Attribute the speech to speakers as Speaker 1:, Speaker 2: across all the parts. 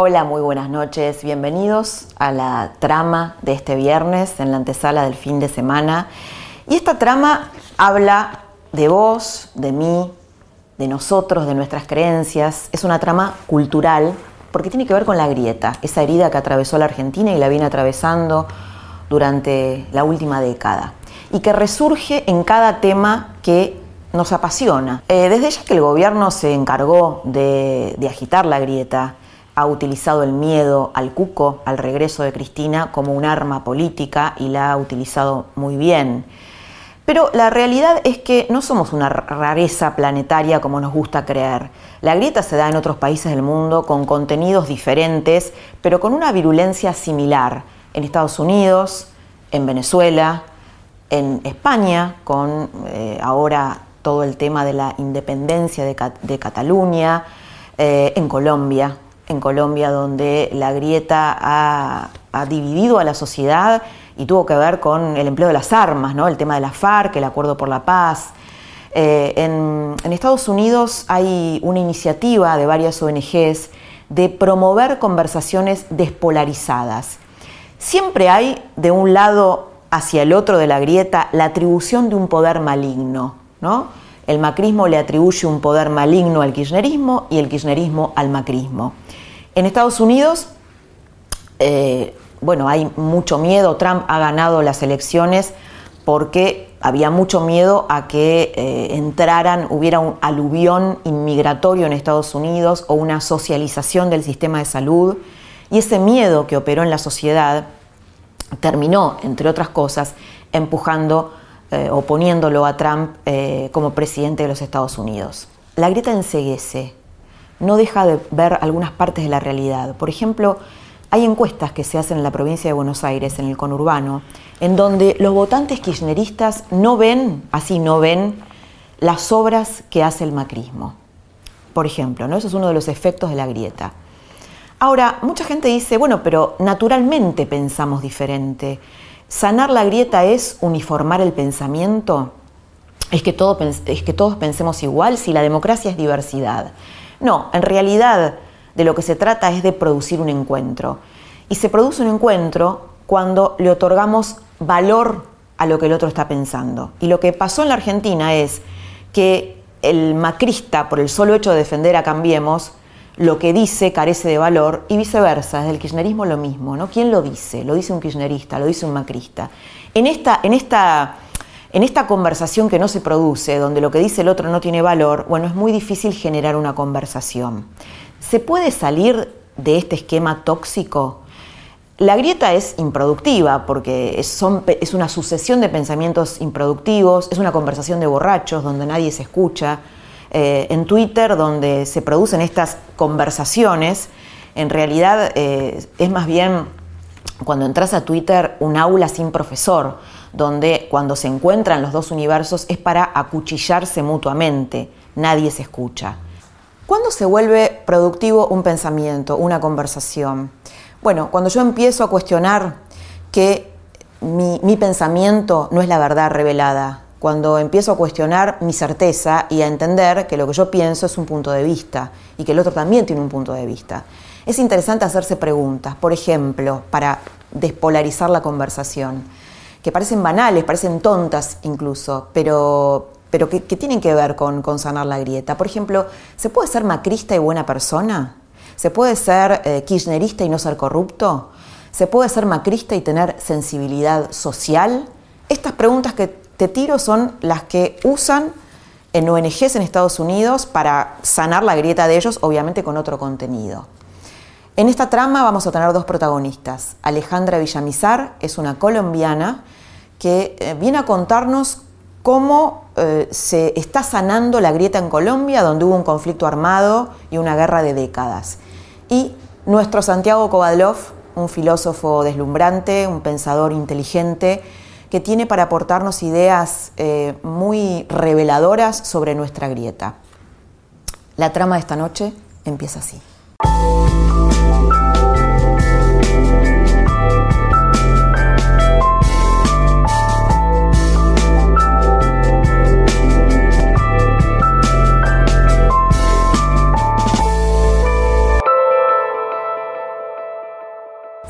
Speaker 1: Hola, muy buenas noches. Bienvenidos a la trama de este viernes en la antesala del fin de semana. Y esta trama habla de vos, de mí, de nosotros, de nuestras creencias. Es una trama cultural porque tiene que ver con la grieta, esa herida que atravesó la Argentina y la viene atravesando durante la última década. Y que resurge en cada tema que nos apasiona. Eh, desde ya que el gobierno se encargó de, de agitar la grieta, ha utilizado el miedo al cuco, al regreso de Cristina, como un arma política y la ha utilizado muy bien. Pero la realidad es que no somos una rareza planetaria como nos gusta creer. La grieta se da en otros países del mundo con contenidos diferentes, pero con una virulencia similar. En Estados Unidos, en Venezuela, en España, con eh, ahora todo el tema de la independencia de, Cataluña, eh, en Colombia, en Colombia, donde la grieta ha, dividido a la sociedad y tuvo que ver con el empleo de las armas, el tema de la FARC, el acuerdo por la paz. Eh, en, Estados Unidos hay una iniciativa de varias ONGs de promover conversaciones despolarizadas. Siempre hay de un lado hacia el otro de la grieta la atribución de un poder maligno, ¿no? El macrismo le atribuye un poder maligno al kirchnerismo y el kirchnerismo al macrismo. En Estados Unidos, eh, bueno, hay mucho miedo, Trump ha ganado las elecciones porque había mucho miedo a que eh, entraran, hubiera un aluvión inmigratorio en Estados Unidos o una socialización del sistema de salud. Y ese miedo que operó en la sociedad terminó, entre otras cosas, empujando eh, o poniéndolo a Trump como presidente de los Estados Unidos. La grieta enseguece, no deja de ver algunas partes de la realidad. Por ejemplo, hay encuestas que se hacen en la provincia de Buenos Aires, en el conurbano, en donde los votantes kirchneristas no ven, así no ven, las obras que hace el macrismo. Por ejemplo, ¿no? eso es uno de los efectos de la grieta. Ahora, mucha gente dice, bueno, pero naturalmente pensamos diferente. ¿Sanar la grieta es uniformar el pensamiento? ¿Es que, ¿Es que todos pensemos igual si la democracia es diversidad? No, en realidad de lo que se trata es de producir un encuentro. Y se produce un encuentro cuando le otorgamos valor a lo que el otro está pensando. Y lo que pasó en la Argentina es que el macrista, por el solo hecho de defender a Cambiemos, lo que dice carece de valor y viceversa, desde el kirchnerismo lo mismo, ¿no? ¿Quién lo dice? Lo dice un kirchnerista, lo dice un macrista. En esta, en esta en esta conversación que no se produce, donde lo que dice el otro no tiene valor, bueno, es muy difícil generar una conversación. ¿Se puede salir de este esquema tóxico? La grieta es improductiva porque es, una sucesión de pensamientos improductivos, es una conversación de borrachos donde nadie se escucha. Eh, en Twitter, donde se producen estas conversaciones, en realidad eh, es más bien cuando entras a Twitter un aula sin profesor donde cuando se encuentran los dos universos es para acuchillarse mutuamente, nadie se escucha. ¿Cuándo se vuelve productivo un pensamiento, una conversación? Bueno, cuando yo empiezo a cuestionar que mi, pensamiento no es la verdad revelada, cuando empiezo a cuestionar mi certeza y a entender que lo que yo pienso es un punto de vista y que el otro también tiene un punto de vista. Es interesante hacerse preguntas, por ejemplo, para despolarizar la conversación que parecen banales, parecen tontas incluso, pero, pero que, tienen que ver con, con, sanar la grieta. Por ejemplo, ¿se puede ser macrista y buena persona? ¿Se puede ser eh, kirchnerista y no ser corrupto? ¿Se puede ser macrista y tener sensibilidad social? Estas preguntas que te tiro son las que usan en ONGs en Estados Unidos para sanar la grieta de ellos, obviamente con otro contenido. En esta trama vamos a tener dos protagonistas. Alejandra Villamizar es una colombiana que eh, viene a contarnos cómo eh, se está sanando la grieta en Colombia, donde hubo un conflicto armado y una guerra de décadas. Y nuestro Santiago Kovadlov, un filósofo deslumbrante, un pensador inteligente, que tiene para aportarnos ideas eh, muy reveladoras sobre nuestra grieta. La trama de esta noche empieza así.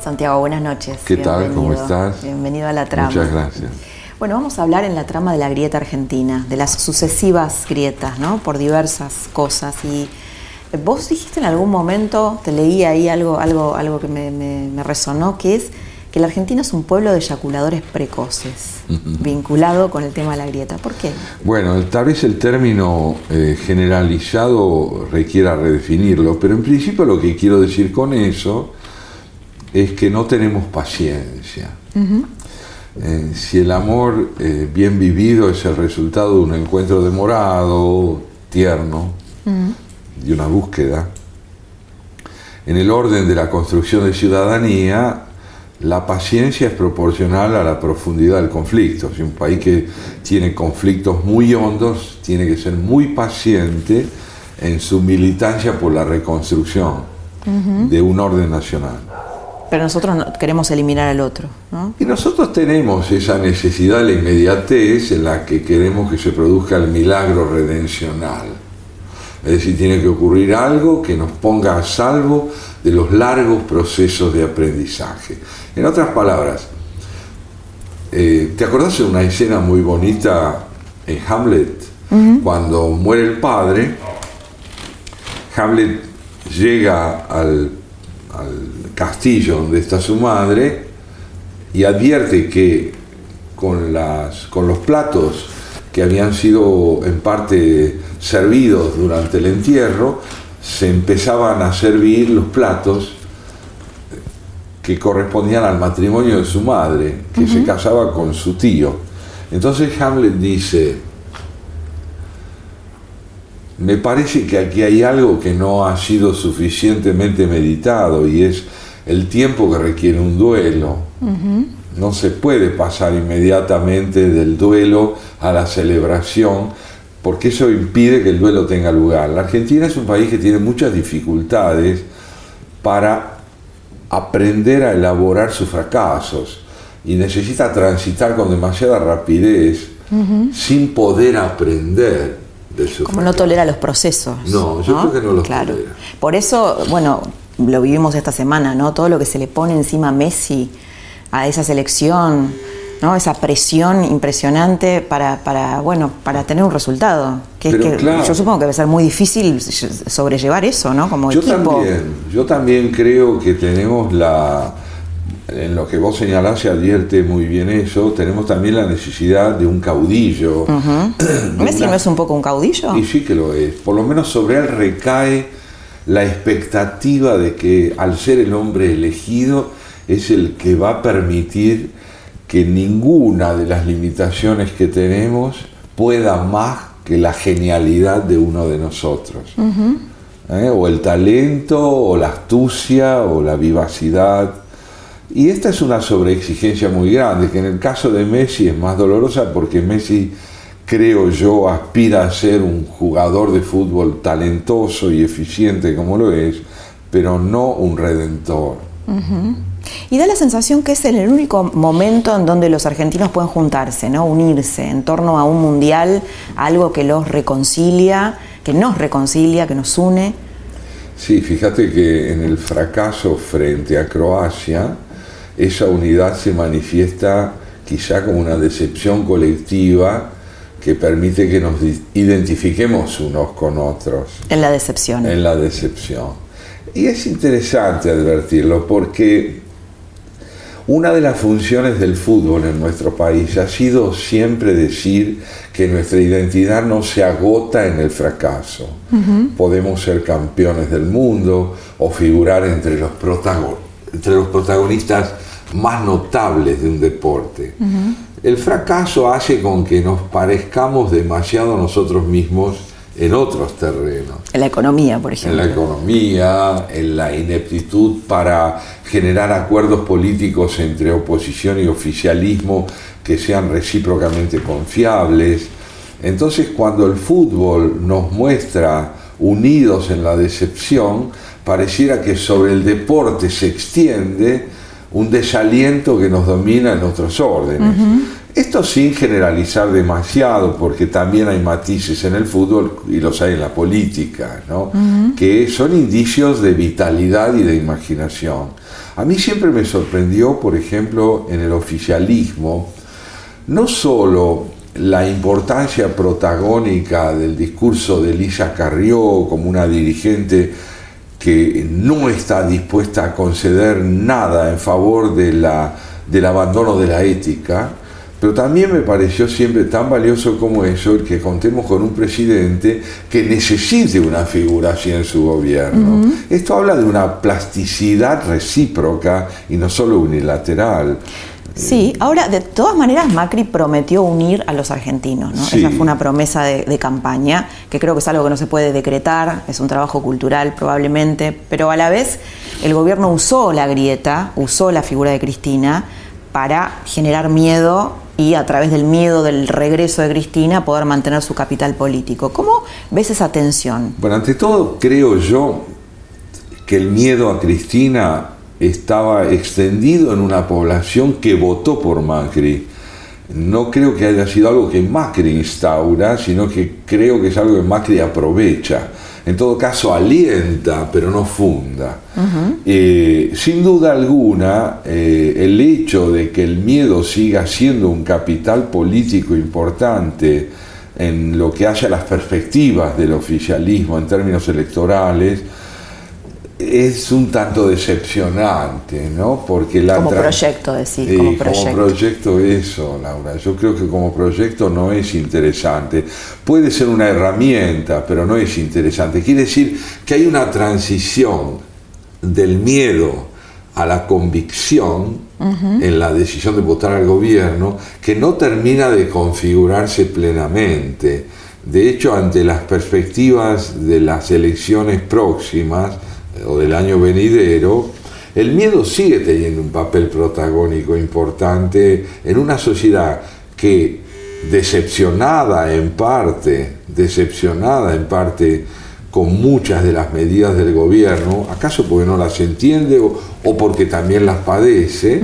Speaker 1: Santiago, buenas noches.
Speaker 2: ¿Qué tal? ¿Cómo estás?
Speaker 1: Bienvenido a la trama.
Speaker 2: Muchas gracias.
Speaker 1: Bueno, vamos a hablar en la trama de la grieta argentina, de las sucesivas grietas, ¿no? Por diversas cosas. Y eh, vos dijiste en algún momento, te leí ahí algo, algo, algo que me, resonó, que es que la Argentina es un pueblo de eyaculadores precoces, vinculado con el tema de la grieta. ¿Por qué?
Speaker 2: Bueno, tal vez el término eh, generalizado requiera redefinirlo, pero en principio lo que quiero decir con eso es que no tenemos paciencia. Eh, si el amor eh, bien vivido es el resultado de un encuentro demorado, tierno, y una búsqueda, en el orden de la construcción de ciudadanía, la paciencia es proporcional a la profundidad del conflicto. Si un país que tiene conflictos muy hondos tiene que ser muy paciente en su militancia por la reconstrucción de un orden nacional.
Speaker 1: Pero nosotros queremos eliminar al otro.
Speaker 2: Y nosotros tenemos esa necesidad de la inmediatez en la que queremos que se produzca el milagro redencional. Es decir, tiene que ocurrir algo que nos ponga a salvo de los largos procesos de aprendizaje. En otras palabras, eh, ¿te acordás de una escena muy bonita en Hamlet? Cuando muere el padre, Hamlet llega al castillo donde está su madre y advierte que con, las, con los platos que habían sido en parte servidos durante el entierro, se empezaban a servir los platos que correspondían al matrimonio de su madre, que se casaba con su tío. Entonces Hamlet dice, me parece que aquí hay algo que no ha sido suficientemente meditado y es el tiempo que requiere un duelo. No se puede pasar inmediatamente del duelo a la celebración, porque eso impide que el duelo tenga lugar. La Argentina es un país que tiene muchas dificultades para aprender a elaborar sus fracasos y necesita transitar con demasiada rapidez sin poder aprender de su
Speaker 1: Como no tolera los procesos.
Speaker 2: No, yo creo que no los
Speaker 1: claro. Por eso, bueno, lo vivimos esta semana, ¿no? Todo lo que se le pone encima a Messi, a esa selección, ¿no? Esa presión impresionante para, para bueno, para tener un resultado. Que, que yo supongo que debe ser muy difícil sobrellevar eso, ¿no? Como
Speaker 2: yo También, yo también creo que tenemos la en lo que vos señalás se advierte muy bien eso, tenemos también la necesidad de un caudillo.
Speaker 1: ¿Messi no es un poco un caudillo?
Speaker 2: Y sí que lo es. Por lo menos sobre él recae la expectativa de que al ser el hombre elegido es el que va a permitir que ninguna de las limitaciones que tenemos pueda más que la genialidad de uno de nosotros. ¿Eh? O el talento, o la astucia, o la vivacidad. Y esta es una sobreexigencia muy grande, que en el caso de Messi es más dolorosa porque Messi creo yo, aspira a ser un jugador de fútbol talentoso y eficiente como lo es, pero no un redentor.
Speaker 1: Y da la sensación que es el único momento en donde los argentinos pueden juntarse, ¿no? unirse en torno a un mundial, algo que los reconcilia, que nos reconcilia, que nos une.
Speaker 2: Sí, fíjate que en el fracaso frente a Croacia, esa unidad se manifiesta quizá como una decepción colectiva que permite que nos identifiquemos unos con otros.
Speaker 1: En la decepción.
Speaker 2: En la decepción. Y es interesante advertirlo porque una de las funciones del fútbol en nuestro país ha sido siempre decir que nuestra identidad no se agota en el fracaso. Podemos ser campeones del mundo o figurar entre los, entre los protagonistas más notables de un deporte. El fracaso hace con que nos parezcamos demasiado nosotros mismos en otros terrenos.
Speaker 1: En la economía, por ejemplo.
Speaker 2: En la economía, en la ineptitud para generar acuerdos políticos entre oposición y oficialismo que sean recíprocamente confiables. Entonces cuando el fútbol nos muestra unidos en la decepción, pareciera que sobre el deporte se extiende un desaliento que nos domina en otros órdenes. Esto sin generalizar demasiado, porque también hay matices en el fútbol y los hay en la política, ¿no? que son indicios de vitalidad y de imaginación. A mí siempre me sorprendió, por ejemplo, en el oficialismo, no solo la importancia protagónica del discurso de Elisa Carrió como una dirigente que no está dispuesta a conceder nada en favor de la, del abandono de la ética, pero también me pareció siempre tan valioso como eso el que contemos con un presidente que necesite una figura así en su gobierno. Esto habla de una plasticidad recíproca y no solo unilateral.
Speaker 1: Sí, ahora de todas maneras Macri prometió unir a los argentinos, ¿no? Esa fue una promesa de, campaña, que creo que es algo que no se puede decretar, es un trabajo cultural probablemente, pero a la vez el gobierno usó la grieta, usó la figura de Cristina para generar miedo y a través del miedo del regreso de Cristina poder mantener su capital político. ¿Cómo ves esa tensión?
Speaker 2: Bueno, ante todo creo yo que el miedo a Cristina estaba extendido en una población que votó por Macri. No creo que haya sido algo que Macri instaura, sino que creo que es algo que Macri aprovecha en todo caso alienta, pero no funda. Eh, sin duda alguna, eh, el hecho de que el miedo siga siendo un capital político importante en lo que haya las perspectivas del oficialismo en términos electorales, es un tanto decepcionante, ¿no?
Speaker 1: Porque la como proyecto, decir,
Speaker 2: como proyecto. Como proyecto eso, Laura. Yo creo que como proyecto no es interesante. Puede ser una herramienta, pero no es interesante. Quiere decir que hay una transición del miedo a la convicción en la decisión de votar al gobierno que no termina de configurarse plenamente. De hecho, ante las perspectivas de las elecciones próximas, o del año venidero, el miedo sigue teniendo un papel protagónico importante en una sociedad que decepcionada en parte, decepcionada en parte con muchas de las medidas del gobierno, acaso porque no las entiende o, porque también las padece,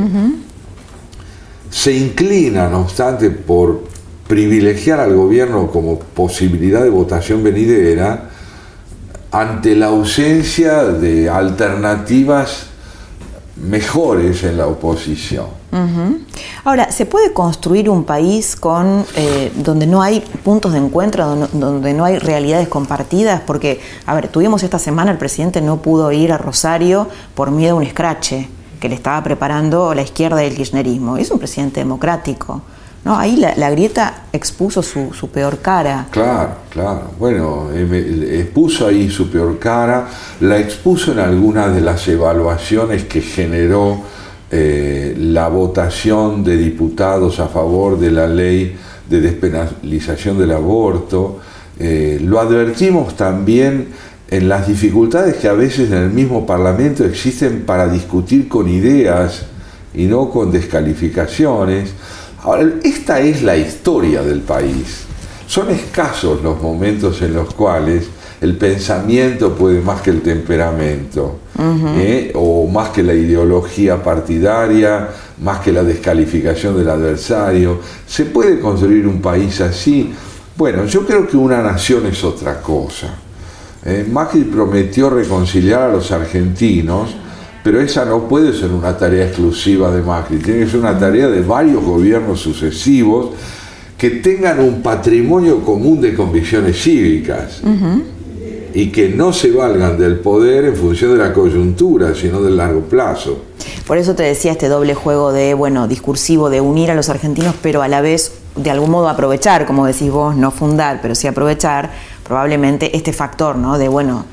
Speaker 2: se inclina, no obstante, por privilegiar al gobierno como posibilidad de votación venidera, ante la ausencia de alternativas mejores en la oposición.
Speaker 1: Ahora, ¿se puede construir un país con eh, donde no hay puntos de encuentro, donde, no hay realidades compartidas? Porque, a ver, tuvimos esta semana, el presidente no pudo ir a Rosario por miedo a un escrache que le estaba preparando la izquierda del kirchnerismo. Es un presidente democrático. ¿No? Ahí la, grieta expuso su, peor cara.
Speaker 2: Claro, claro. Bueno, eh, expuso ahí su peor cara, la expuso en algunas de las evaluaciones que generó eh, la votación de diputados a favor de la ley de despenalización del aborto. Eh, lo advertimos también en las dificultades que a veces en el mismo Parlamento existen para discutir con ideas y no con descalificaciones. Ahora, esta es la historia del país. Son escasos los momentos en los cuales el pensamiento puede más que el temperamento, ¿eh? o más que la ideología partidaria, más que la descalificación del adversario. ¿Se puede construir un país así? Bueno, yo creo que una nación es otra cosa. ¿eh? Macri prometió reconciliar a los argentinos pero esa no puede ser una tarea exclusiva de Macri, tiene que ser una tarea de varios gobiernos sucesivos que tengan un patrimonio común de convicciones cívicas y que no se valgan del poder en función de la coyuntura, sino del largo plazo.
Speaker 1: Por eso te decía este doble juego de, bueno, discursivo de unir a los argentinos, pero a la vez de algún modo aprovechar, como decís vos, no fundar, pero sí aprovechar probablemente este factor, ¿no? De, bueno,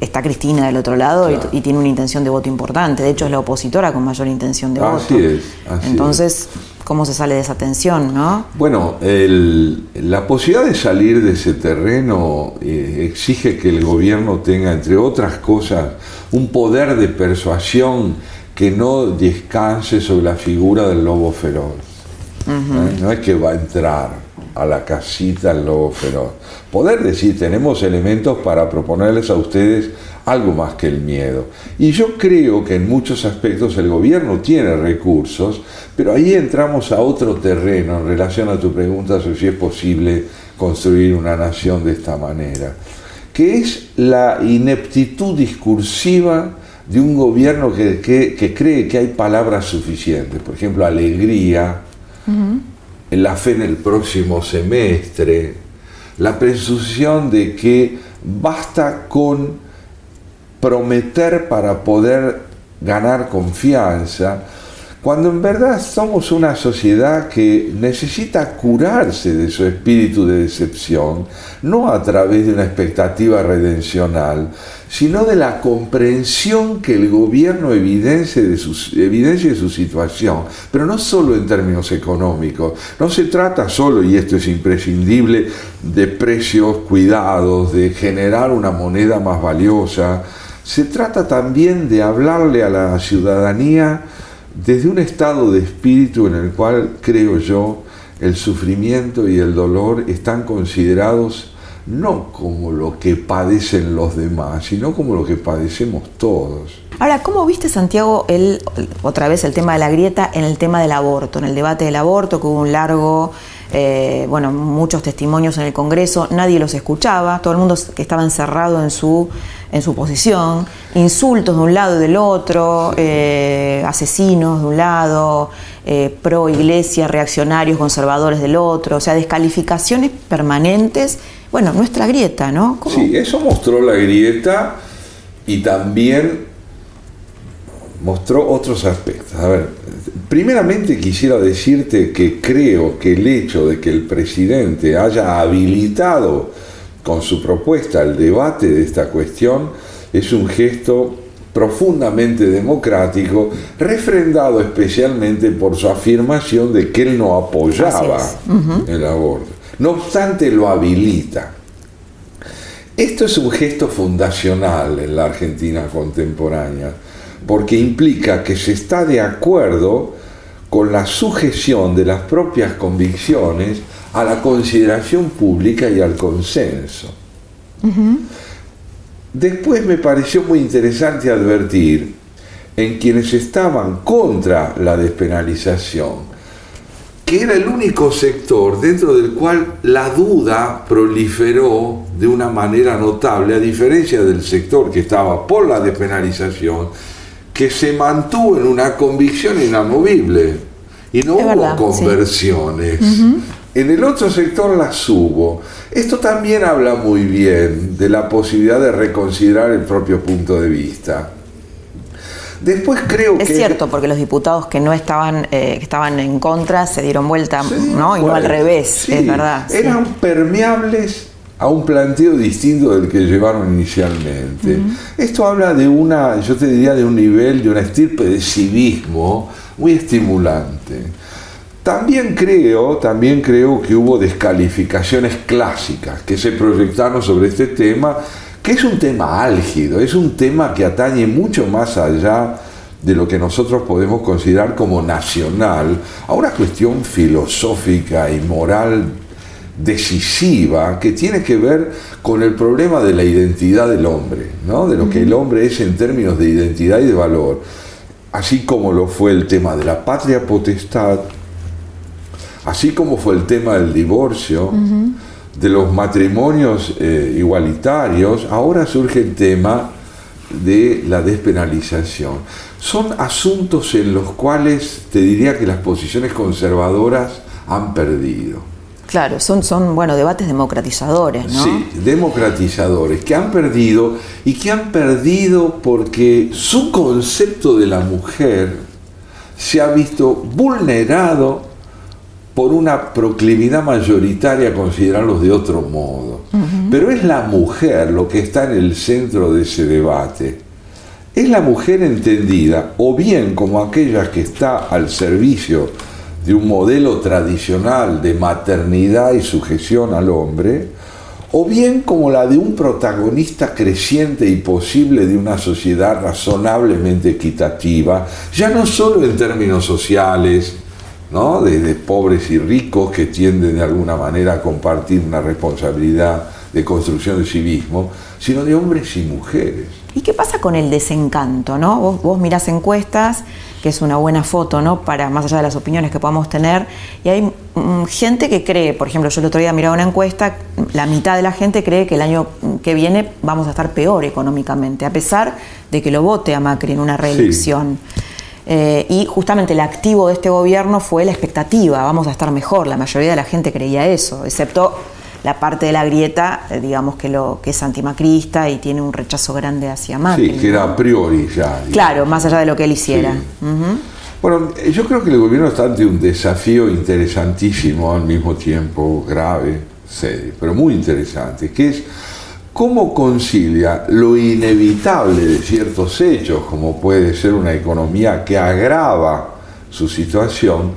Speaker 1: está Cristina del otro lado y, tiene una intención de voto importante. De hecho, es la opositora con mayor intención de voto.
Speaker 2: Así es.
Speaker 1: Entonces, ¿cómo se sale de esa tensión, no?
Speaker 2: Bueno, la posibilidad de salir de ese terreno eh, exige que el gobierno tenga, entre otras cosas, un poder de persuasión que no descanse sobre la figura del lobo feroz. ¿Eh? No es que va a entrar a la casita el lobo feroz. Poder decir, tenemos elementos para proponerles a ustedes algo más que el miedo. Y yo creo que en muchos aspectos el gobierno tiene recursos, pero ahí entramos a otro terreno en relación a tu pregunta sobre si es posible construir una nación de esta manera, que es la ineptitud discursiva de un gobierno que, cree que hay palabras suficientes, por ejemplo, alegría, la fe en el próximo semestre, la presunción de que basta con prometer para poder ganar confianza, cuando en verdad somos una sociedad que necesita curarse de su espíritu de decepción, no a través de una expectativa redencional, sino de la comprensión que el gobierno evidencia de, su, evidencia de su situación, pero no solo en términos económicos, no se trata solo, y esto es imprescindible, de precios cuidados, de generar una moneda más valiosa, se trata también de hablarle a la ciudadanía desde un estado de espíritu en el cual, creo yo, el sufrimiento y el dolor están considerados no como lo que padecen los demás, sino como lo que padecemos todos.
Speaker 1: Ahora, ¿cómo viste, Santiago, el, otra vez el tema de la grieta en el tema del aborto, en el debate del aborto, que hubo un largo eh, bueno, muchos testimonios en el Congreso, nadie los escuchaba, todo el mundo que estaba encerrado en su, en su posición, insultos de un lado y del otro, eh, asesinos de un lado, eh, pro iglesia, reaccionarios, conservadores del otro, o sea, descalificaciones permanentes. Bueno, nuestra grieta, ¿no?
Speaker 2: Sí, eso mostró la grieta y también mostró otros aspectos. A ver, primeramente quisiera decirte que creo que el hecho de que el presidente haya habilitado con su propuesta el debate de esta cuestión es un gesto profundamente democrático, refrendado especialmente por su afirmación de que él no apoyaba el aborto. No obstante, lo habilita. Esto es un gesto fundacional en la Argentina contemporánea porque implica que se está de acuerdo con la sujeción de las propias convicciones a la consideración pública y al consenso. Después me pareció muy interesante advertir en quienes estaban contra la despenalización, que era el único sector dentro del cual la duda proliferó de una manera notable, a diferencia del sector que estaba por la despenalización, que se mantuvo en una convicción inamovible y no hubo conversiones. En el otro sector las hubo. Esto también habla muy bien de la posibilidad de reconsiderar el propio punto de vista. Después creo
Speaker 1: es
Speaker 2: que...
Speaker 1: Es cierto, porque los diputados que no estaban, eh, que estaban en contra se dieron vuelta, ¿no? Y no al revés, es verdad.
Speaker 2: Eran permeables a un planteo distinto del que llevaron inicialmente. Esto habla de una, yo te diría, de un nivel, de una estirpe de civismo muy estimulante. También creo, también creo que hubo descalificaciones clásicas que se proyectaron sobre este tema, que es un tema álgido, es un tema que atañe mucho más allá de lo que nosotros podemos considerar como nacional, a una cuestión filosófica y moral decisiva que tiene que ver con el problema de la identidad del hombre, ¿no? de lo que el hombre es en términos de identidad y de valor, así como lo fue el tema de la patria potestad, así como fue el tema del divorcio, de los matrimonios eh, igualitarios, ahora surge el tema de la despenalización. Son asuntos en los cuales te diría que las posiciones conservadoras han perdido.
Speaker 1: Claro, son, son bueno, debates democratizadores, ¿no?
Speaker 2: Sí, democratizadores, que han perdido y que han perdido porque su concepto de la mujer se ha visto vulnerado por una proclividad mayoritaria a considerarlos de otro modo. Pero es la mujer lo que está en el centro de ese debate. Es la mujer entendida o bien como aquella que está al servicio de un modelo tradicional de maternidad y sujeción al hombre, o bien como la de un protagonista creciente y posible de una sociedad razonablemente equitativa, ya no solo en términos sociales, ¿no? de, pobres y ricos que tienden de alguna manera a compartir una responsabilidad de construcción del civismo, sino de hombres y mujeres.
Speaker 1: ¿Y qué pasa con el desencanto? ¿no? Vos, vos mirás encuestas, que es una buena foto, ¿no? Para más allá de las opiniones que podamos tener. Y hay mm, gente que cree, por ejemplo, yo el otro día miraba una encuesta, la mitad de la gente cree que el año que viene vamos a estar peor económicamente, a pesar de que lo vote a Macri en una reelección. Eh, y justamente el activo de este gobierno fue la expectativa, vamos a estar mejor. La mayoría de la gente creía eso, excepto la parte de la grieta, eh, digamos que lo que es antimacrista y tiene un rechazo grande hacia Macri.
Speaker 2: Sí, que era a priori ya.
Speaker 1: Claro, más allá de lo que él hiciera.
Speaker 2: Bueno, yo creo que el gobierno está ante un desafío interesantísimo, al mismo tiempo grave, serio, pero muy interesante, que es cómo concilia lo inevitable de ciertos hechos, como puede ser una economía que agrava su situación,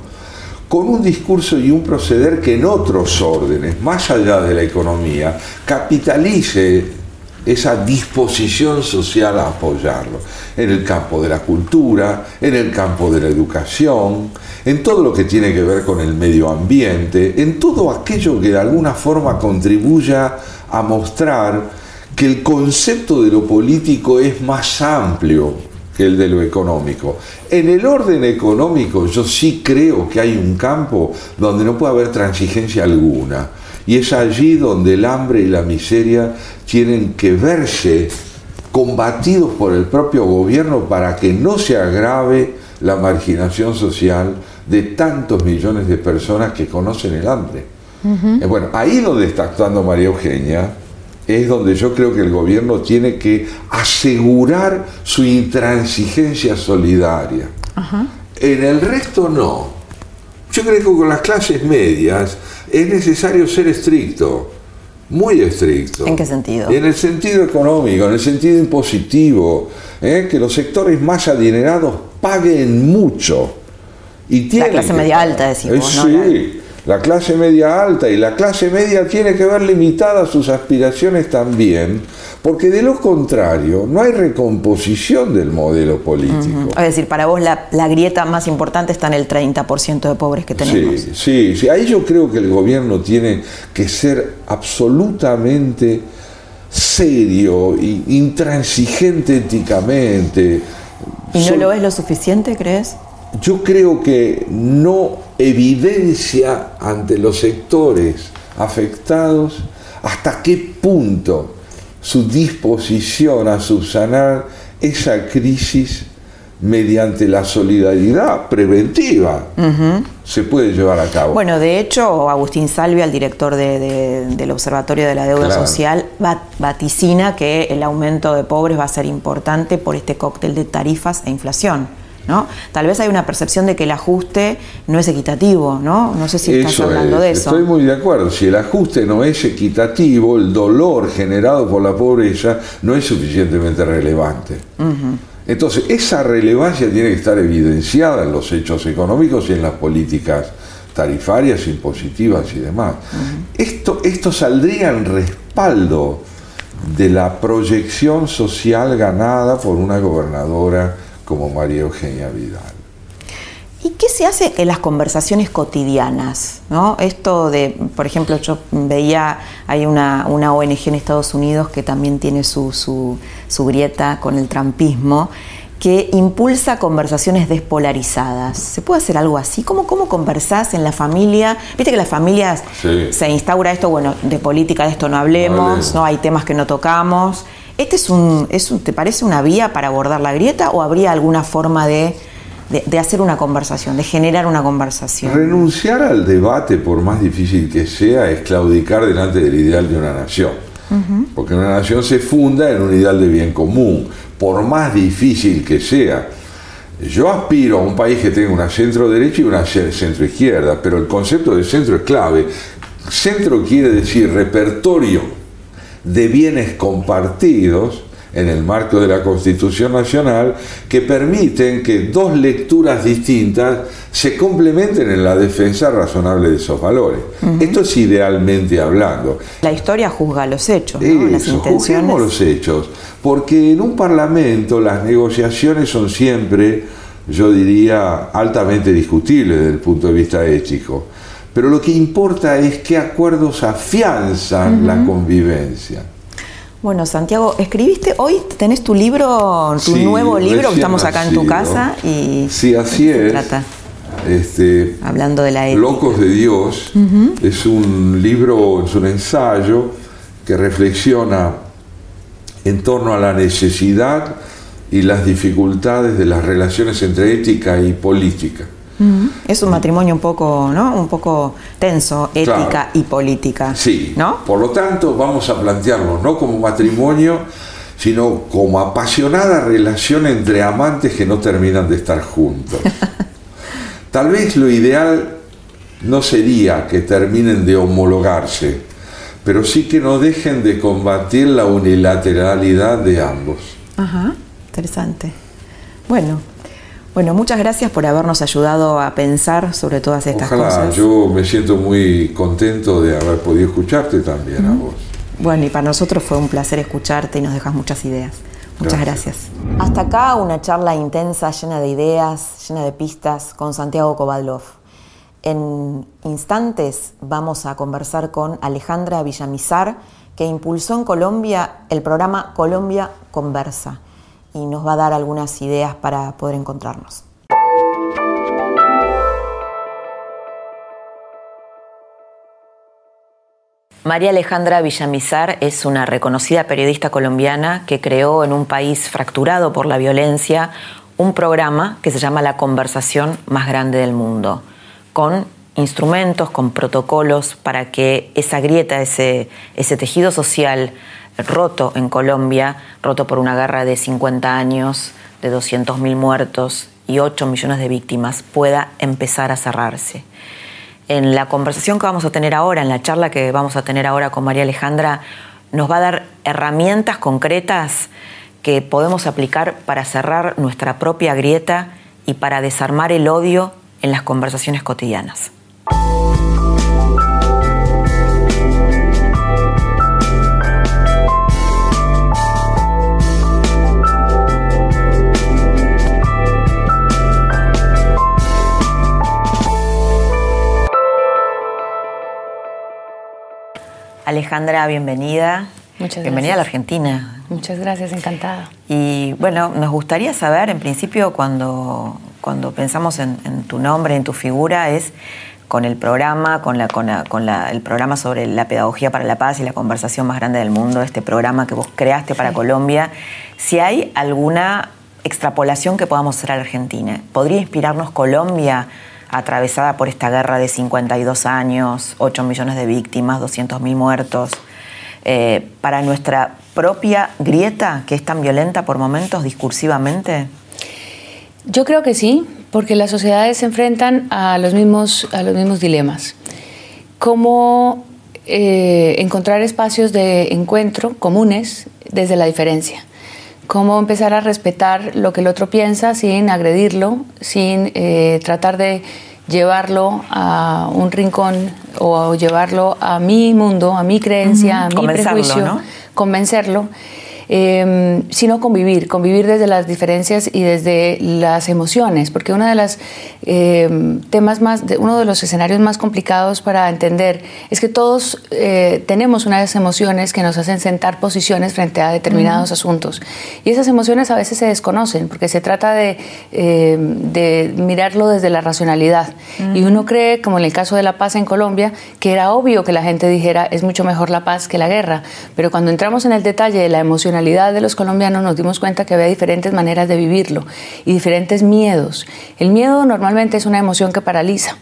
Speaker 2: con un discurso y un proceder que en otros órdenes, más allá de la economía, capitalice esa disposición social a apoyarlo, en el campo de la cultura, en el campo de la educación, en todo lo que tiene que ver con el medio ambiente, en todo aquello que de alguna forma contribuya a mostrar que el concepto de lo político es más amplio que el de lo económico. En el orden económico yo sí creo que hay un campo donde no puede haber transigencia alguna. Y es allí donde el hambre y la miseria tienen que verse combatidos por el propio gobierno para que no se agrave la marginación social de tantos millones de personas que conocen el hambre. Eh, bueno, ahí donde está actuando María Eugenia, es donde yo creo que el gobierno tiene que asegurar su intransigencia solidaria. En el resto no. Yo creo que con las clases medias es necesario ser estricto, muy estricto.
Speaker 1: ¿En qué sentido?
Speaker 2: En el sentido económico, en el sentido impositivo, ¿eh? que los sectores más adinerados paguen mucho.
Speaker 1: Y la clase media alta, decimos.
Speaker 2: sí, la clase media alta y la clase media tiene que ver limitadas sus aspiraciones también, porque de lo contrario no hay recomposición del modelo político.
Speaker 1: Es decir, para vos la, grieta más importante está en el 30% de pobres que tenemos.
Speaker 2: Sí, sí, sí, ahí yo creo que el gobierno tiene que ser absolutamente serio e intransigente éticamente.
Speaker 1: ¿Y no lo es lo suficiente, crees?
Speaker 2: Yo creo que no evidencia ante los sectores afectados hasta qué punto su disposición a subsanar esa crisis mediante la solidaridad preventiva se puede llevar a cabo.
Speaker 1: Bueno, de hecho, Agustín Salvia, el director del Observatorio de la Deuda Social, vaticina que el aumento de pobres va a ser importante por este cóctel de tarifas e inflación. ¿No? Tal vez hay una percepción de que el ajuste no es equitativo, ¿no? No sé si estás hablando de eso.
Speaker 2: Estoy muy de acuerdo. Si el ajuste no es equitativo, el dolor generado por la pobreza no es suficientemente relevante. Entonces, esa relevancia tiene que estar evidenciada en los hechos económicos y en las políticas tarifarias, impositivas y demás. esto, esto saldría en respaldo de la proyección social ganada por una gobernadora como María Eugenia Vidal.
Speaker 1: ¿Y qué se hace en las conversaciones cotidianas? ¿no? Esto de, por ejemplo, yo veía, hay una, una ONG en Estados Unidos que también tiene su, su, grieta con el trampismo, que impulsa conversaciones despolarizadas. ¿Se puede hacer algo así? ¿Cómo, cómo conversás en la familia? Viste que las familias se instaura esto, bueno, de política de esto no hablemos, no, hay temas que no tocamos. ¿Este es un, es te parece una vía para abordar la grieta o habría alguna forma de, hacer una conversación, de generar una conversación?
Speaker 2: Renunciar al debate, por más difícil que sea, es claudicar delante del ideal de una nación. Porque una nación se funda en un ideal de bien común, por más difícil que sea. Yo aspiro a un país que tenga una centro derecha y una centro izquierda, pero el concepto de centro es clave. Centro quiere decir repertorio de bienes compartidos en el marco de la Constitución Nacional que permiten que dos lecturas distintas se complementen en la defensa razonable de esos valores. Esto es idealmente hablando.
Speaker 1: La historia juzga los hechos, ¿no?
Speaker 2: las intenciones. los hechos, porque en un parlamento las negociaciones son siempre, yo diría, altamente discutibles desde el punto de vista ético. Pero lo que importa es qué acuerdos afianzan la convivencia.
Speaker 1: Bueno, Santiago, escribiste hoy, tenés tu libro, tu nuevo libro, que estamos acá en tu casa y
Speaker 2: sí, así es. Este,
Speaker 1: Hablando de la ética.
Speaker 2: Locos de Dios es un libro, es un ensayo que reflexiona en torno a la necesidad y las dificultades de las relaciones entre ética y política.
Speaker 1: Es un matrimonio un poco, ¿no? Un poco tenso, ética y política.
Speaker 2: Sí.
Speaker 1: ¿no?
Speaker 2: Por lo tanto, vamos a plantearlo no como matrimonio, sino como apasionada relación entre amantes que no terminan de estar juntos. Tal vez lo ideal no sería que terminen de homologarse, pero sí que no dejen de combatir la unilateralidad de ambos.
Speaker 1: Ajá, interesante. Bueno, bueno, muchas gracias por habernos ayudado a pensar sobre todas estas cosas.
Speaker 2: Yo me siento muy contento de haber podido escucharte también a vos.
Speaker 1: Bueno, y para nosotros fue un placer escucharte y nos dejas muchas ideas. Muchas gracias. Hasta acá una charla intensa, llena de ideas, llena de pistas con Santiago Kovadlov. En instantes vamos a conversar con Alejandra Villamizar, que impulsó en Colombia el programa Colombia Conversa y nos va a dar algunas ideas para poder encontrarnos. María Alejandra Villamizar es una reconocida periodista colombiana que creó en un país fracturado por la violencia un programa que se llama La conversación más grande del mundo, con instrumentos, con protocolos para que esa grieta, ese, tejido social roto en Colombia, roto por una guerra de 50 años, de 200.000 muertos y 8 millones de víctimas, pueda empezar a cerrarse. En la conversación que vamos a tener ahora, en la charla que vamos a tener ahora con María Alejandra, nos va a dar herramientas concretas que podemos aplicar para cerrar nuestra propia grieta y para desarmar el odio en las conversaciones cotidianas. Alejandra, bienvenida.
Speaker 3: Muchas
Speaker 1: Bienvenida a la Argentina.
Speaker 3: Muchas gracias, encantada.
Speaker 1: Y bueno, nos gustaría saber, en principio, cuando, cuando pensamos en, tu nombre, en tu figura, es con el programa, con, la, con, el programa sobre la pedagogía para la paz y la conversación más grande del mundo, este programa que vos creaste para Colombia, si hay alguna extrapolación que podamos hacer a la Argentina. ¿Podría inspirarnos Colombia atravesada por esta guerra de 52 años, 8 millones de víctimas, 200.000 muertos, eh, para nuestra propia grieta que es tan violenta por momentos discursivamente?
Speaker 3: Yo creo que sí, porque las sociedades se enfrentan a los mismos, a los mismos dilemas. ¿Cómo eh, encontrar espacios de encuentro comunes desde la diferencia? Cómo empezar a respetar lo que el otro piensa sin agredirlo, sin eh, tratar de llevarlo a un rincón o llevarlo a mi mundo, a mi creencia, a mi prejuicio, convencerlo eh, sino convivir, convivir desde las diferencias y desde las emociones, porque uno de los em, temas más, uno de los escenarios más complicados para entender es que todos eh, tenemos unas emociones que nos hacen sentar posiciones frente a determinados asuntos. Y esas emociones a veces se desconocen porque se trata de, em, de mirarlo desde la racionalidad. Y uno cree, como en el caso de la paz en Colombia, que era obvio que la gente dijera es mucho mejor la paz que la guerra, pero cuando entramos en el detalle de la emoción de los colombianos nos dimos cuenta que había diferentes maneras de vivirlo y diferentes miedos. El miedo normalmente es una emoción que paraliza.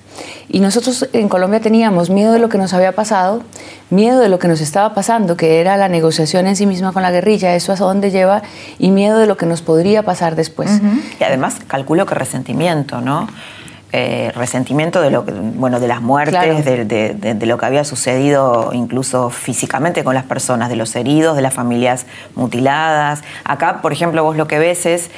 Speaker 3: Y nosotros en Colombia teníamos miedo de lo que nos había pasado, miedo de lo que nos estaba pasando, que era la negociación en sí misma con la guerrilla, eso a dónde lleva, y miedo de lo que nos podría pasar después.
Speaker 1: Y además calculo que resentimiento, ¿no? Eh, resentimiento de lo que, bueno, de las muertes, de, lo que había sucedido incluso físicamente con las personas, de los heridos, de las familias mutiladas. Acá, por ejemplo, vos lo que ves es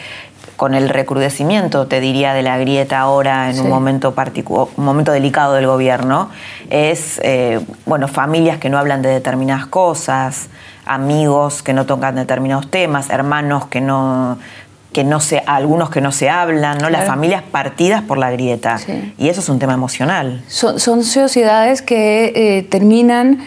Speaker 1: con el recrudecimiento, te diría, de la grieta ahora en un momento un momento delicado del gobierno, es eh, bueno, familias que no hablan de determinadas cosas, amigos que no tocan determinados temas, hermanos que no que no se, algunos que no se hablan, ¿no? Las familias partidas por la grieta. Y eso es un tema emocional.
Speaker 3: Son, sociedades que eh, terminan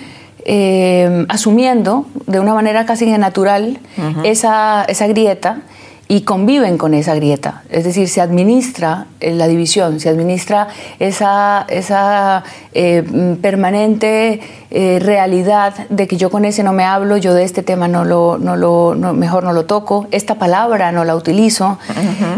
Speaker 3: eh, asumiendo de una manera casi natural esa, esa grieta y conviven con esa grieta. Es decir, se administra eh, la división, se administra esa, esa eh, mm, permanente eh, realidad de que yo con ese no me hablo, yo de este tema no lo, no lo mejor no lo toco, esta palabra no la utilizo,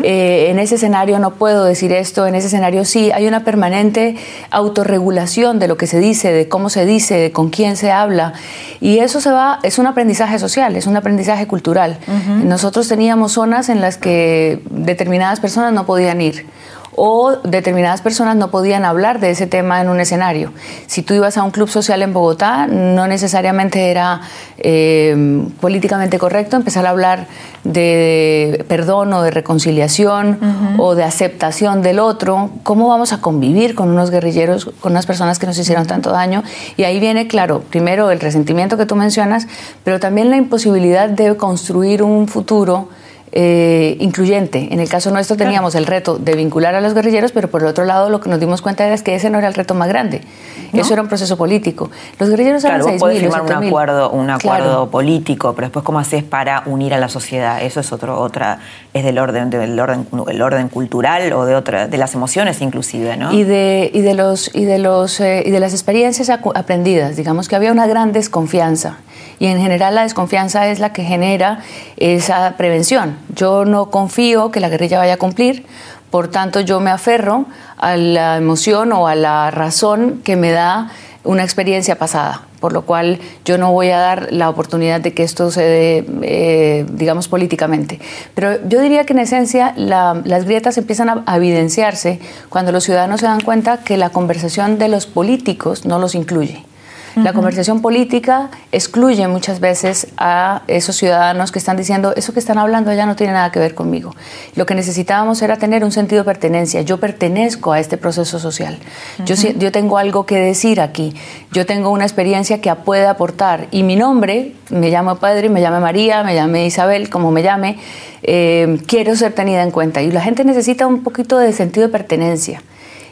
Speaker 3: en ese escenario no puedo decir esto, en ese escenario sí, hay una permanente autorregulación de lo que se dice, de cómo se dice, de con quién se habla, y eso se va, es un aprendizaje social, es un aprendizaje cultural. Nosotros teníamos zonas en las que determinadas personas no podían ir o determinadas personas no podían hablar de ese tema en un escenario. Si tú ibas a un club social en Bogotá, no necesariamente era eh, políticamente correcto empezar a hablar de perdón o de reconciliación o de aceptación del otro. ¿Cómo vamos a convivir con unos guerrilleros, con unas personas que nos hicieron tanto daño? Y ahí viene, claro, primero el resentimiento que tú mencionas, pero también la imposibilidad de construir un futuro eh, incluyente. En el caso nuestro teníamos el reto de vincular a los guerrilleros, pero por el otro lado lo que nos dimos cuenta era que ese no era el reto más grande. Eso era un proceso político. Los guerrilleros
Speaker 1: claro, eran vos firmar un acuerdo, un acuerdo político, pero después cómo haces para unir a la sociedad. Eso es otro, otra, es del orden, del orden, el orden cultural o de otra, de las emociones inclusive, ¿no?
Speaker 3: Y de, y de los, y de los, eh, y de las experiencias aprendidas. Digamos que había una gran desconfianza y en general la desconfianza es la que genera esa prevención. Yo no confío que la guerrilla vaya a cumplir, por tanto yo me aferro a la emoción o a la razón que me da una experiencia pasada, por lo cual yo no voy a dar la oportunidad de que esto se dé, eh, digamos, políticamente. Pero yo diría que en esencia las grietas empiezan a, a, evidenciarse cuando los ciudadanos se dan cuenta que la conversación de los políticos no los incluye. La conversación política excluye muchas veces a esos ciudadanos que están diciendo, eso que están hablando ya no tiene nada que ver conmigo. Lo que necesitábamos era tener un sentido de pertenencia. Yo pertenezco a este proceso social. yo, yo tengo algo que decir aquí. Yo tengo una experiencia que puede aportar. Y mi nombre, me llamo Padre, me llame María, me llame Isabel, como me llame, eh, quiero ser tenida en cuenta. Y la gente necesita un poquito de sentido de pertenencia.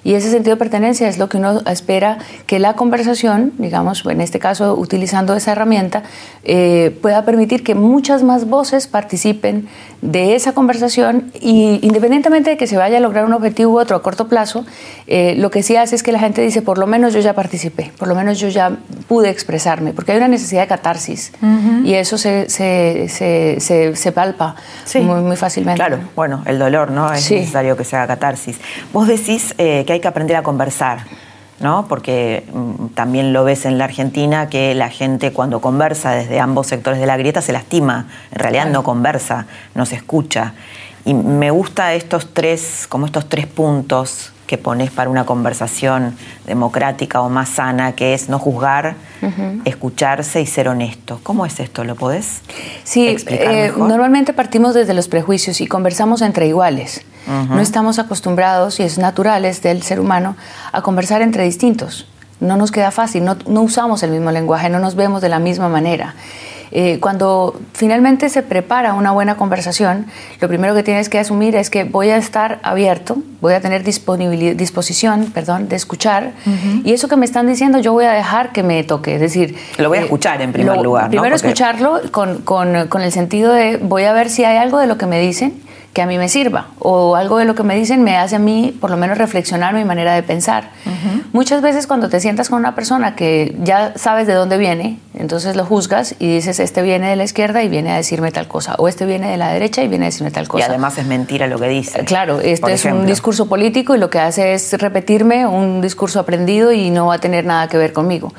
Speaker 3: Y ese sentido de pertenencia es lo que uno espera que la conversación, digamos, en este caso utilizando esa herramienta, eh, pueda permitir que muchas más voces participen de esa conversación y independientemente de que se vaya a lograr un objetivo u otro a corto plazo, eh, lo que sí hace es que la gente dice, por lo menos yo ya participé, por lo menos yo ya pude expresarme, porque hay una necesidad de catarsis y eso se, se, se, se palpa muy, muy, fácilmente.
Speaker 1: Claro, bueno, el dolor, ¿no? Es necesario que se haga catarsis. Vos decís eh, que hay que aprender a conversar. ¿no? porque mm, también lo ves en la Argentina que la gente cuando conversa desde ambos sectores de la grieta se lastima, en realidad no conversa, no se escucha. Y me gusta estos tres, como estos tres puntos que pones para una conversación democrática o más sana, que es no juzgar, escucharse y ser honesto. ¿Cómo es esto? ¿Lo podés
Speaker 3: sí,
Speaker 1: explicar
Speaker 3: eh, normalmente partimos desde los prejuicios y conversamos entre iguales. No estamos acostumbrados, y es natural, es del ser humano, a conversar entre distintos. No nos queda fácil, no, no usamos el mismo lenguaje, no nos vemos de la misma manera. Eh, cuando finalmente se prepara una buena conversación, lo primero que tienes que asumir es que voy a estar abierto, voy a tener disponibilidad, disposición perdón, de escuchar, y eso que me están diciendo yo voy a dejar que me toque. Es decir,
Speaker 1: lo voy a eh, escuchar en primer lugar.
Speaker 3: Primero escucharlo con, con, con el sentido de voy a ver si hay algo de lo que me dicen que a mí me sirva o algo de lo que me dicen me hace a mí por lo menos reflexionar mi manera de pensar. Muchas veces cuando te sientas con una persona que ya sabes de dónde viene, entonces lo juzgas y dices, este viene de la izquierda y viene a decirme tal cosa, o este viene de la derecha y viene a decirme tal cosa.
Speaker 1: Y además es mentira lo que dice.
Speaker 3: Claro, este es un discurso político y lo que hace es repetirme un discurso aprendido y no va a tener nada que ver conmigo.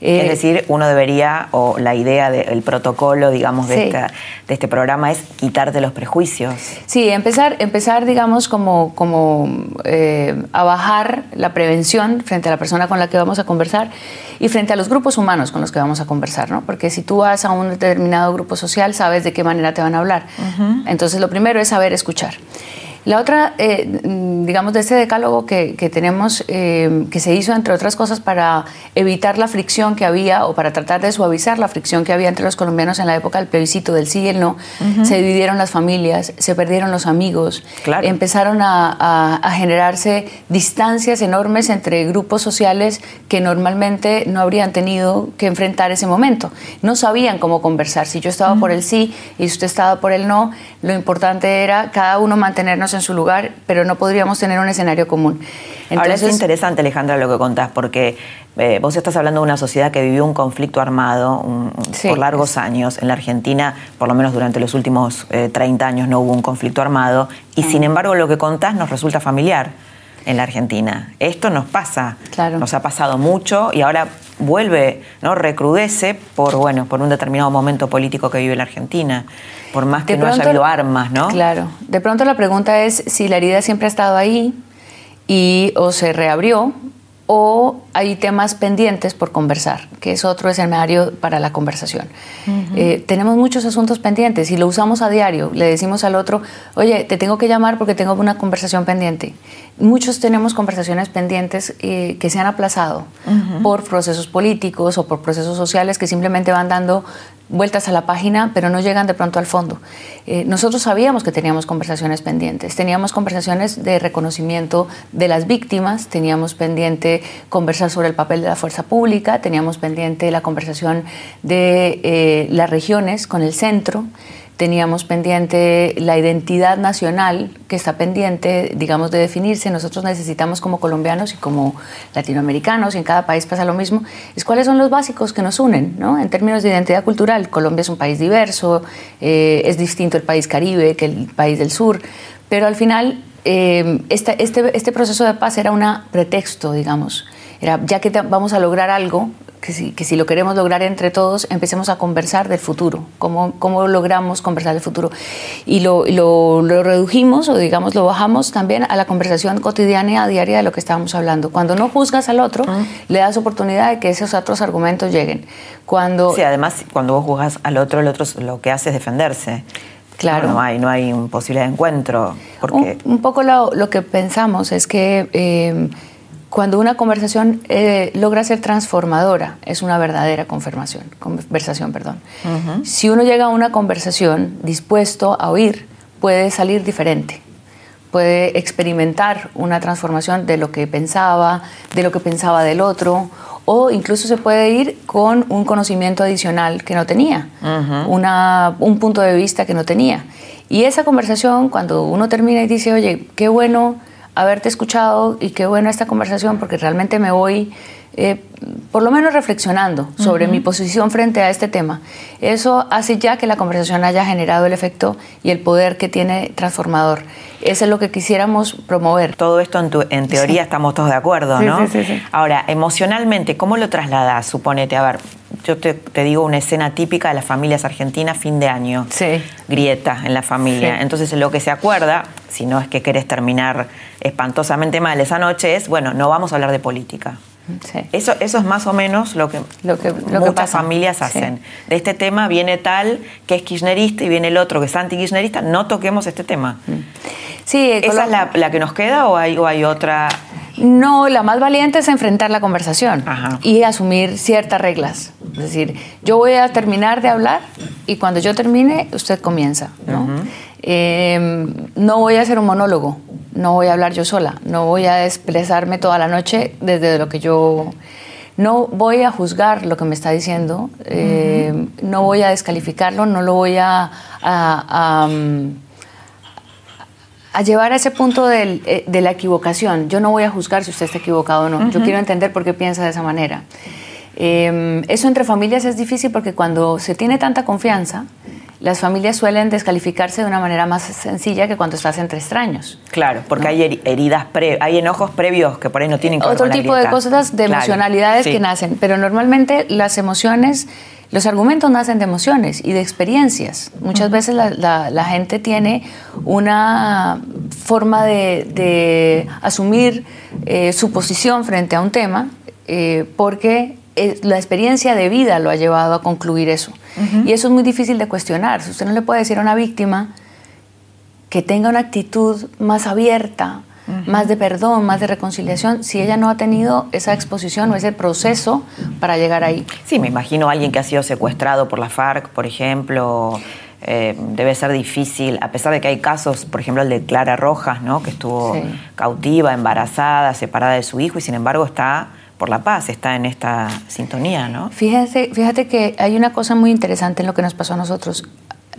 Speaker 1: Es eh, decir, uno debería, o la idea del protocolo, digamos, de, de, este programa es quitarte los prejuicios.
Speaker 3: Sí, empezar, empezar digamos, como, como eh, a bajar la prevención frente a la persona con la que vamos a conversar y frente a los grupos humanos con los que vamos a conversar, ¿no? Porque si tú vas a un determinado grupo social, sabes de qué manera te van a hablar. Entonces, lo primero es saber escuchar. La otra, eh, digamos, de este decálogo que, tenemos, eh, que se hizo, entre otras cosas, para evitar la fricción que había o para tratar de suavizar la fricción que había entre los colombianos en la época del plebiscito del sí y el no, se dividieron las familias, se perdieron los amigos, empezaron a, generarse distancias enormes entre grupos sociales que normalmente no habrían tenido que enfrentar ese momento. No sabían cómo conversar. Si yo estaba por el sí y usted estaba por el no, lo importante era cada uno mantenernos en su lugar, pero no podríamos tener un escenario común.
Speaker 1: Entonces, Ahora es interesante, Alejandra, lo que contás, porque eh, vos estás hablando de una sociedad que vivió un conflicto armado por largos años. En la Argentina, por lo menos durante los últimos 30 eh, años, no hubo un conflicto armado. Y sin embargo, lo que contás nos resulta familiar en la Argentina. Esto nos pasa, nos ha pasado mucho y ahora vuelve, ¿no? recrudece por, bueno, por un determinado momento político que vive la Argentina, por más que no haya habido armas, ¿no?
Speaker 3: Claro. De pronto la pregunta es si la herida siempre ha estado ahí y o se reabrió o hay temas pendientes por conversar, que es otro escenario para la conversación. Eh, tenemos muchos asuntos pendientes y lo usamos a diario. Le decimos al otro, oye, te tengo que llamar porque tengo una conversación pendiente. Muchos tenemos conversaciones pendientes eh, que se han aplazado por procesos políticos o por procesos sociales que simplemente van dando vueltas a la página, pero no llegan de pronto al fondo. Eh, nosotros sabíamos que teníamos conversaciones pendientes, teníamos conversaciones de reconocimiento de las víctimas, teníamos pendiente conversar sobre el papel de la fuerza pública, teníamos pendiente la conversación de eh, las regiones con el centro, teníamos pendiente la identidad nacional que está pendiente, digamos, de definirse. Nosotros necesitamos como colombianos y como latinoamericanos, y en cada país pasa lo mismo, es cuáles son los básicos que nos unen, ¿no? En términos de identidad cultural, Colombia es un país diverso, eh, es distinto el país caribe que el país del sur, pero al final eh, este, este, este proceso de paz era un pretexto, digamos. Era, ya que vamos a lograr algo, que si, que si, lo queremos lograr entre todos, empecemos a conversar del futuro, cómo, cómo logramos conversar del futuro. Y lo, lo, lo, redujimos o digamos lo bajamos también a la conversación cotidiana, diaria de lo que estábamos hablando. Cuando no juzgas al otro, le das oportunidad de que esos otros argumentos lleguen. Cuando,
Speaker 1: sí, además, cuando vos juzgas al otro, el otro lo que hace es defenderse. Claro. No, hay, no hay posibilidad de encuentro.
Speaker 3: Porque... Un, poco lo, lo, que pensamos es que... Eh, cuando una conversación eh, logra ser transformadora, es una verdadera confirmación, conversación. Perdón. Si uno llega a una conversación dispuesto a oír, puede salir diferente, puede experimentar una transformación de lo que pensaba, de lo que pensaba del otro, o incluso se puede ir con un conocimiento adicional que no tenía, un punto de vista que no tenía. Y esa conversación, cuando uno termina y dice, oye, qué bueno haberte escuchado y qué buena esta conversación porque realmente me voy eh, por lo menos reflexionando sobre mi posición frente a este tema. Eso hace ya que la conversación haya generado el efecto y el poder que tiene transformador. Eso es lo que quisiéramos promover.
Speaker 1: Todo esto en, en teoría estamos todos de acuerdo, ¿no? Sí, sí, Ahora, emocionalmente, ¿cómo lo trasladas? Suponete, a ver, yo te, digo una escena típica de las familias argentinas, fin de año.
Speaker 3: Sí.
Speaker 1: Grieta en la familia. Entonces, lo que se acuerda, si no es que querés terminar espantosamente mal esa noche, es, bueno, no vamos a hablar de política. Eso, eso es más o menos lo que, lo que, muchas familias hacen. De este tema viene tal que es kirchnerista y viene el otro que es anti-kirchnerista, no toquemos este tema. Mm.
Speaker 3: Sí,
Speaker 1: ¿Esa es la, que nos queda o hay, o hay otra?
Speaker 3: No, la más valiente es enfrentar la conversación y asumir ciertas reglas. Es decir, yo voy a terminar de hablar y cuando yo termine, usted comienza. ¿no? Em, no voy a hacer un monólogo no voy a hablar yo sola, no voy a expresarme toda la noche desde lo que yo... No voy a juzgar lo que me está diciendo, eh, no voy a descalificarlo, no lo voy a, a, llevar a ese punto eh, de la equivocación. Yo no voy a juzgar si usted está equivocado o no. Yo quiero entender por qué piensa de esa manera. Eh, eso entre familias es difícil porque cuando se tiene tanta confianza, las familias suelen descalificarse de una manera más sencilla que cuando estás entre extraños.
Speaker 1: Claro, porque hay heridas, hay enojos previos que por ahí no tienen que
Speaker 3: Otro tipo de cosas, de emocionalidades que nacen, pero normalmente las emociones, los argumentos nacen de emociones y de experiencias. Muchas veces la, gente tiene una forma de, asumir eh, su posición frente a un tema eh, porque la experiencia de vida lo ha llevado a concluir eso. Y eso es muy difícil de cuestionar. Si usted no le puede decir a una víctima que tenga una actitud más abierta, más de perdón, más de reconciliación, si ella no ha tenido esa exposición o ese proceso para llegar ahí.
Speaker 1: Sí, me imagino a alguien que ha sido secuestrado por la FARC, por ejemplo. Eh, debe ser difícil, a pesar de que hay casos, por ejemplo el de Clara Rojas, ¿no? que estuvo cautiva, embarazada, separada de su hijo y sin embargo está por la paz, está en esta sintonía, ¿no?
Speaker 3: Fíjate, fíjate que hay una cosa muy interesante en lo que nos pasó a nosotros.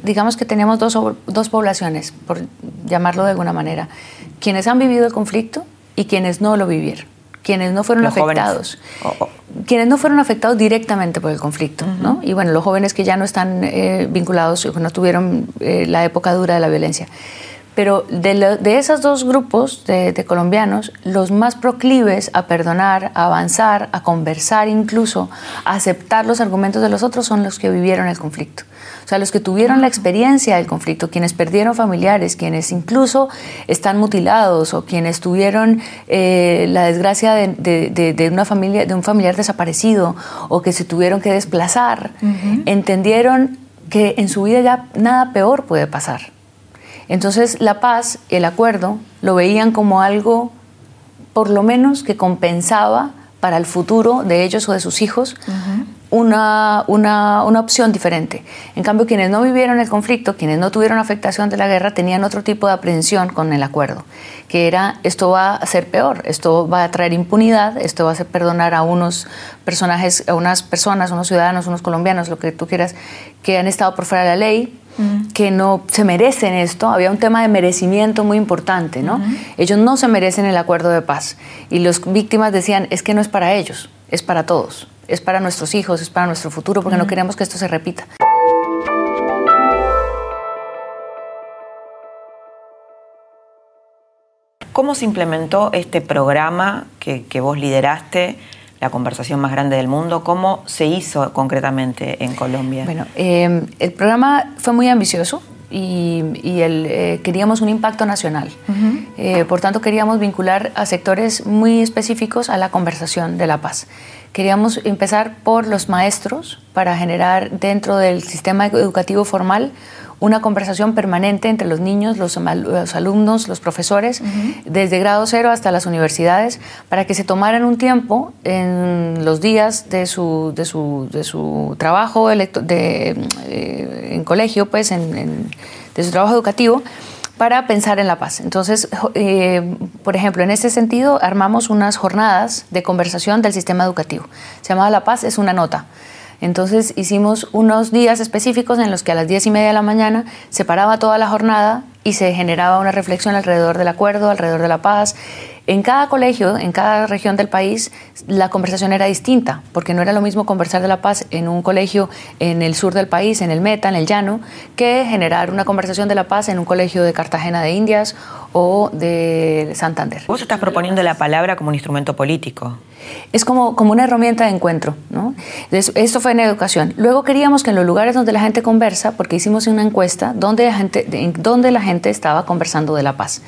Speaker 3: Digamos que tenemos dos, dos poblaciones, por llamarlo de alguna manera, quienes han vivido el conflicto y quienes no lo vivieron, quienes no fueron afectados. Quienes no fueron afectados directamente por el conflicto, ¿no? Y bueno, los jóvenes que ya no están eh, vinculados, no tuvieron eh, la época dura de la violencia. Pero de, esos dos grupos de, colombianos, los más proclives a perdonar, a avanzar, a conversar incluso, a aceptar los argumentos de los otros son los que vivieron el conflicto. O sea, los que tuvieron la experiencia del conflicto, quienes perdieron familiares, quienes incluso están mutilados o quienes tuvieron eh, la desgracia de, una familia, de un familiar desaparecido o que se tuvieron que desplazar, entendieron que en su vida ya nada peor puede pasar entonces la paz, el acuerdo, lo veían como algo, por lo menos, que compensaba para el futuro de ellos o de sus hijos una, una, una, opción diferente. En cambio, quienes no vivieron el conflicto, quienes no tuvieron afectación de la guerra, tenían otro tipo de aprehensión con el acuerdo, que era esto va a ser peor, esto va a traer impunidad, esto va a hacer perdonar a unos personajes, a unas personas, unos ciudadanos, unos colombianos, lo que tú quieras, que han estado por fuera de la ley, que no se merecen esto. Había un tema de merecimiento muy importante, ¿no? Ellos no se merecen el acuerdo de paz. Y las víctimas decían, es que no es para ellos, es para todos. Es para nuestros hijos, es para nuestro futuro, porque no queremos que esto se repita.
Speaker 1: ¿Cómo se implementó este programa que, que vos lideraste? La conversación más grande del mundo. ¿Cómo se hizo concretamente en Colombia?
Speaker 3: Bueno, eh, el programa fue muy ambicioso y, eh, queríamos un impacto nacional. Eh, por tanto, queríamos vincular a sectores muy específicos a la conversación de la paz. Queríamos empezar por los maestros para generar dentro del sistema educativo formal una conversación permanente entre los niños, los, alumnos, los profesores, desde grado cero hasta las universidades, para que se tomaran un tiempo en los días de su, de su, de su trabajo de, eh, en colegio, pues, en, de su trabajo educativo, para pensar en la paz. Entonces, eh, por ejemplo, en este sentido, armamos unas jornadas de conversación del sistema educativo. Se llamaba La Paz es una nota. Entonces hicimos unos días específicos en los que a las diez y media de la mañana se paraba toda la jornada y se generaba una reflexión alrededor del acuerdo, alrededor de la paz. En cada colegio, en cada región del país, la conversación era distinta, porque no era lo mismo conversar de la paz en un colegio en el sur del país, en el Meta, en el Llano, que generar una conversación de la paz en un colegio de Cartagena de Indias o de Santander.
Speaker 1: Vos estás proponiendo la palabra como un instrumento político.
Speaker 3: Es como, como una herramienta de encuentro. ¿no? Esto fue en educación. Luego queríamos que en los lugares donde la gente conversa, porque hicimos una encuesta donde la gente, donde la gente estaba conversando de la paz.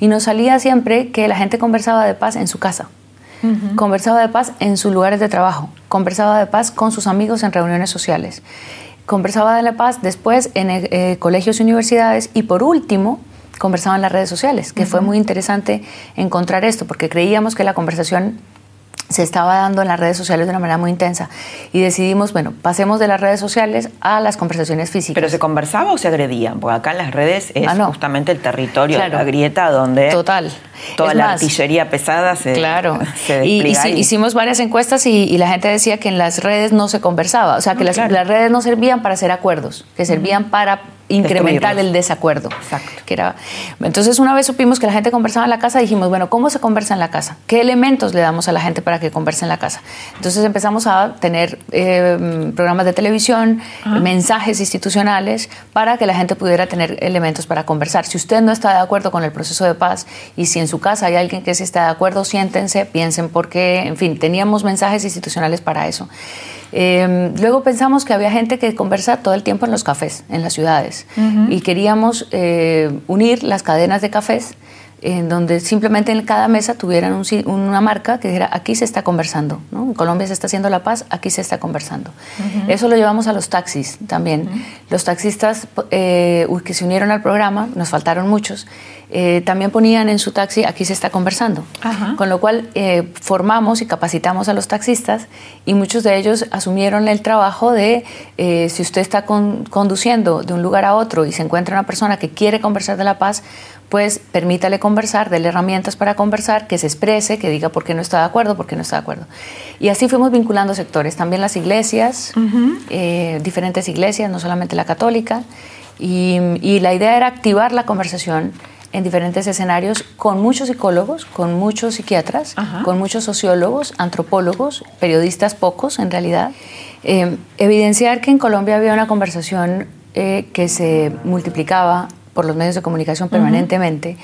Speaker 3: Y nos salía siempre que la gente conversaba de paz en su casa. Conversaba de paz en sus lugares de trabajo, conversaba de paz con sus amigos en reuniones sociales, conversaba de la paz después en eh, colegios y universidades y por último conversaba en las redes sociales, que fue muy interesante encontrar esto, porque creíamos que la conversación se estaba dando en las redes sociales de una manera muy intensa y decidimos, bueno, pasemos de las redes sociales a las conversaciones físicas.
Speaker 1: ¿Pero se conversaba o se agredían? Porque acá en las redes es ah, justamente el territorio la grieta donde
Speaker 3: Total.
Speaker 1: toda la artillería pesada se,
Speaker 3: claro. y, hicimos varias encuestas y, la gente decía que en las redes no se conversaba, o sea, que las, redes no servían para hacer acuerdos, que servían para incrementar el desacuerdo.
Speaker 1: Exacto.
Speaker 3: Que era, entonces, una vez supimos que la gente conversaba en la casa, dijimos, bueno, ¿cómo se conversa en la casa? ¿Qué elementos le damos a la gente para que converse en la casa? Entonces empezamos a tener eh, programas de televisión, mensajes institucionales, para que la gente pudiera tener elementos para conversar. Si usted no está de acuerdo con el proceso de paz y si en su casa hay alguien que sí está de acuerdo, siéntense, piensen por qué, en fin, teníamos mensajes institucionales para eso. Eh, luego pensamos que había gente que conversa todo el tiempo en los cafés, en las ciudades, y queríamos eh, unir las cadenas de cafés en donde simplemente en cada mesa tuvieran una marca que dijera, aquí se está conversando, ¿no? en Colombia se está haciendo la paz, aquí se está conversando. Eso lo llevamos a los taxis también. Los taxistas eh, que se unieron al programa, nos faltaron muchos, eh, también ponían en su taxi, aquí se está conversando. Con lo cual eh, formamos y capacitamos a los taxistas y muchos de ellos asumieron el trabajo de, si usted está conduciendo de un lugar a otro y se encuentra una persona que quiere conversar de la paz, pues permítale conversar, déle herramientas para conversar, que se exprese, que diga por qué no está de acuerdo, por qué no está de acuerdo. Y así fuimos vinculando sectores, también las iglesias, eh, diferentes iglesias, no solamente la católica, y, la idea era activar la conversación en diferentes escenarios con muchos psicólogos, con muchos psiquiatras, con muchos sociólogos, antropólogos, periodistas pocos en realidad. Eh, evidenciar que en Colombia había una conversación eh, que se multiplicaba por los medios de comunicación permanentemente,